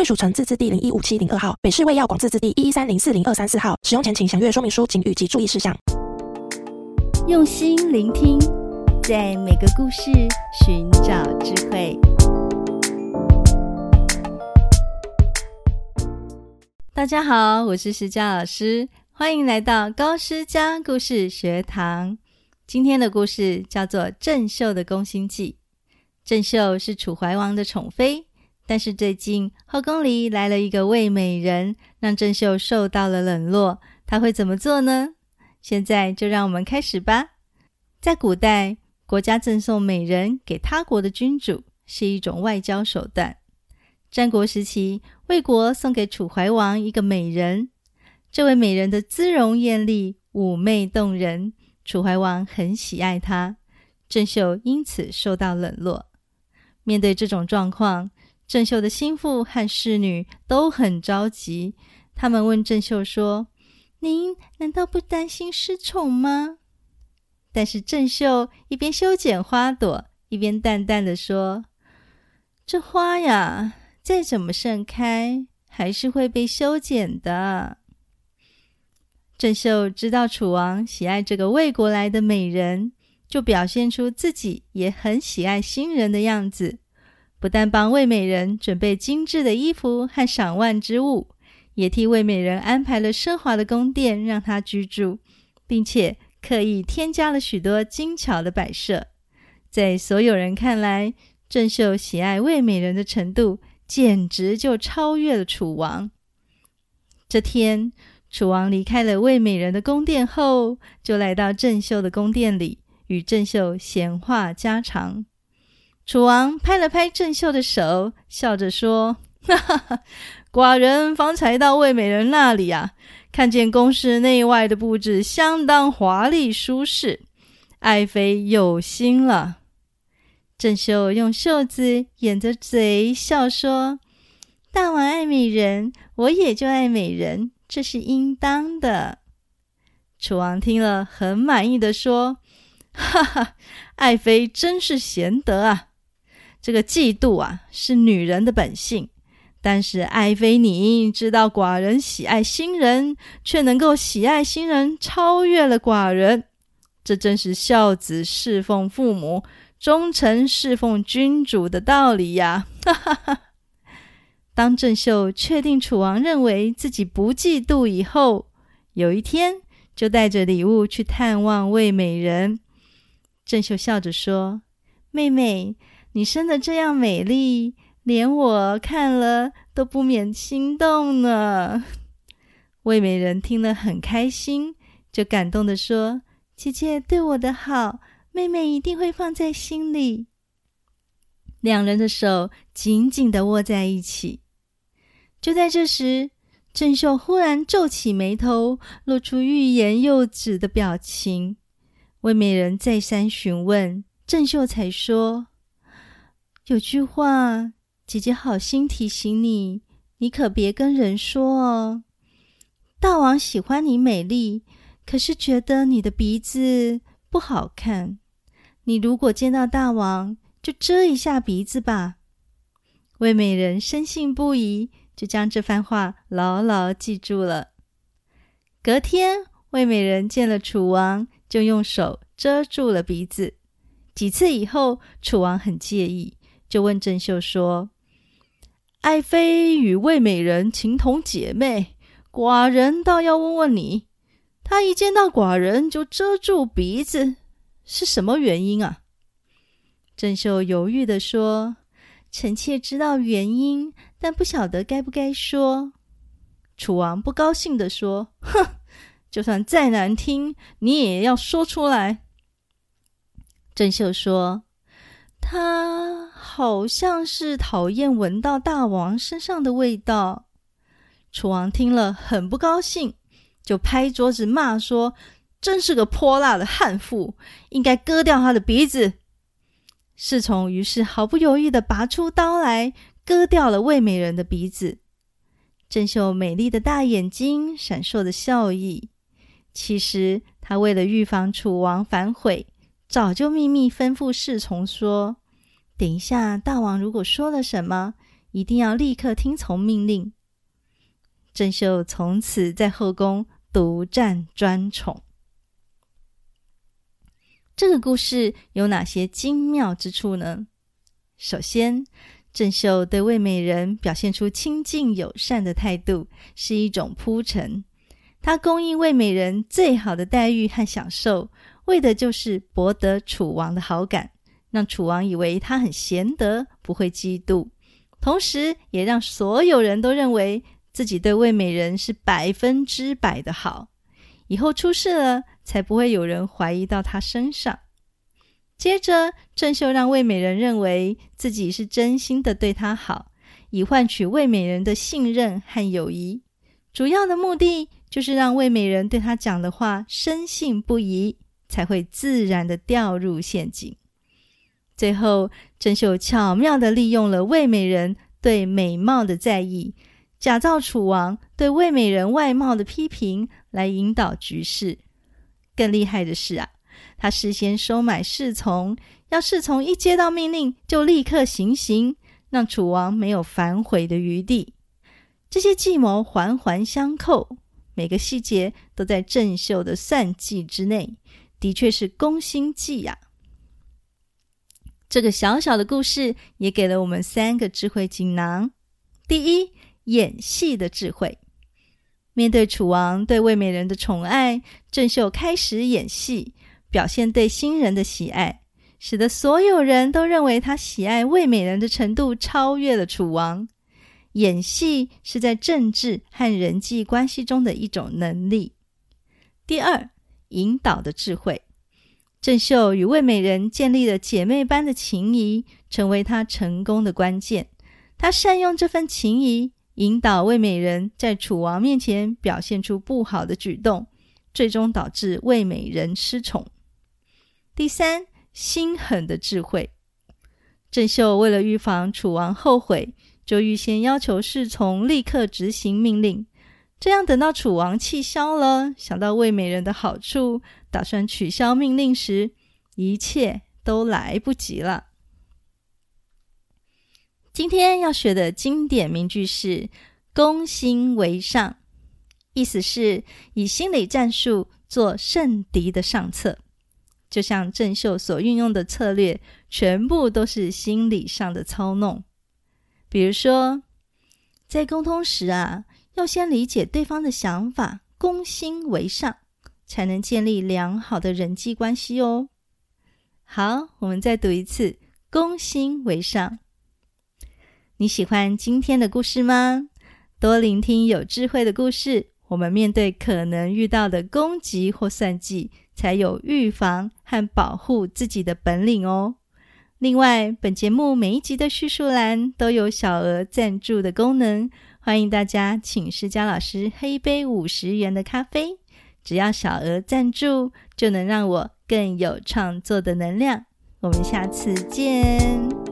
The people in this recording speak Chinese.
贵属城自治地零一五七零二号，北市卫药广自治地一一三零四零二三四号。使用前请详阅说明书、警语及注意事项。用心聆听，在每个故事寻找智慧。大家好，我是石佳老师，欢迎来到高诗佳故事学堂。今天的故事叫做《郑秀的宫心计》。郑秀是楚怀王的宠妃。但是最近后宫里来了一个魏美人，让郑秀受到了冷落。她会怎么做呢？现在就让我们开始吧。在古代，国家赠送美人给他国的君主是一种外交手段。战国时期，魏国送给楚怀王一个美人，这位美人的姿容艳丽、妩媚动人，楚怀王很喜爱她。郑秀因此受到冷落。面对这种状况，郑秀的心腹和侍女都很着急，他们问郑秀说：“您难道不担心失宠吗？”但是郑秀一边修剪花朵，一边淡淡的说：“这花呀，再怎么盛开，还是会被修剪的。”郑秀知道楚王喜爱这个魏国来的美人，就表现出自己也很喜爱新人的样子。不但帮魏美人准备精致的衣服和赏玩之物，也替魏美人安排了奢华的宫殿让她居住，并且刻意添加了许多精巧的摆设。在所有人看来，郑秀喜爱魏美人的程度，简直就超越了楚王。这天，楚王离开了魏美人的宫殿后，就来到郑秀的宫殿里，与郑秀闲话家常。楚王拍了拍郑绣的手，笑着说：“哈哈哈，寡人方才到魏美人那里啊，看见宫室内外的布置相当华丽舒适，爱妃有心了。”郑绣用袖子掩着嘴笑说：“大王爱美人，我也就爱美人，这是应当的。”楚王听了很满意的说：“哈哈，爱妃真是贤德啊！”这个嫉妒啊，是女人的本性。但是爱妃你知道，寡人喜爱新人，却能够喜爱新人超越了寡人，这正是孝子侍奉父母，忠臣侍奉君主的道理呀！哈哈哈。当郑秀确定楚王认为自己不嫉妒以后，有一天就带着礼物去探望魏美人。郑秀笑着说：“妹妹。”你生的这样美丽，连我看了都不免心动呢。魏美人听了很开心，就感动地说：“姐姐对我的好，妹妹一定会放在心里。”两人的手紧紧的握在一起。就在这时，郑秀忽然皱起眉头，露出欲言又止的表情。魏美人再三询问，郑秀才说。有句话，姐姐好心提醒你，你可别跟人说哦。大王喜欢你美丽，可是觉得你的鼻子不好看。你如果见到大王，就遮一下鼻子吧。魏美人深信不疑，就将这番话牢牢记住了。隔天，魏美人见了楚王，就用手遮住了鼻子。几次以后，楚王很介意。就问郑秀说：“爱妃与魏美人情同姐妹，寡人倒要问问你，她一见到寡人就遮住鼻子，是什么原因啊？”郑秀犹豫地说：“臣妾知道原因，但不晓得该不该说。”楚王不高兴地说：“哼，就算再难听，你也要说出来。”郑秀说。他好像是讨厌闻到大王身上的味道。楚王听了很不高兴，就拍桌子骂说：“真是个泼辣的悍妇，应该割掉他的鼻子。”侍从于是毫不犹豫地拔出刀来，割掉了魏美人的鼻子。郑秀美丽的大眼睛闪烁着笑意。其实，他为了预防楚王反悔，早就秘密吩咐侍从说：“等一下，大王如果说了什么，一定要立刻听从命令。”郑袖从此在后宫独占专宠。这个故事有哪些精妙之处呢？首先，郑袖对魏美人表现出亲近友善的态度，是一种铺陈。他供应魏美人最好的待遇和享受，为的就是博得楚王的好感，让楚王以为他很贤德，不会嫉妒，同时也让所有人都认为自己对魏美人是百分之百的好，以后出事了才不会有人怀疑到他身上。接着，郑袖让魏美人认为自己是真心的对他好，以换取魏美人的信任和友谊，主要的目的。就是让魏美人对他讲的话深信不疑，才会自然的掉入陷阱。最后，郑秀巧妙的利用了魏美人对美貌的在意，假造楚王对魏美人外貌的批评，来引导局势。更厉害的是啊，他事先收买侍从，要侍从一接到命令就立刻行刑，让楚王没有反悔的余地。这些计谋环环相扣。每个细节都在郑秀的算计之内，的确是宫心计呀、这个小小的故事也给了我们三个智慧锦囊：第一，演戏的智慧。面对楚王对魏美人的宠爱，郑袖开始演戏，表现对新人的喜爱，使得所有人都认为他喜爱魏美人的程度超越了楚王。演戏是在政治和人际关系中的一种能力。第二，引导的智慧。郑袖与魏美人建立了姐妹般的情谊，成为他成功的关键。他善用这份情谊，引导魏美人在楚王面前表现出不好的举动，最终导致魏美人失宠。第三，心狠的智慧。郑袖为了预防楚王后悔。就预先要求侍从立刻执行命令，这样等到楚王气消了，想到魏美人的好处，打算取消命令时，一切都来不及了。今天要学的经典名句是“攻心为上”，意思是以心理战术做胜敌的上策。就像郑袖所运用的策略，全部都是心理上的操弄。比如说，在沟通时啊，要先理解对方的想法，攻心为上，才能建立良好的人际关系哦。好，我们再读一次“攻心为上”。你喜欢今天的故事吗？多聆听有智慧的故事，我们面对可能遇到的攻击或算计，才有预防和保护自己的本领哦。另外，本节目每一集的叙述栏都有小额赞助的功能，欢迎大家请施佳老师喝一杯五十元的咖啡，只要小额赞助，就能让我更有创作的能量。我们下次见。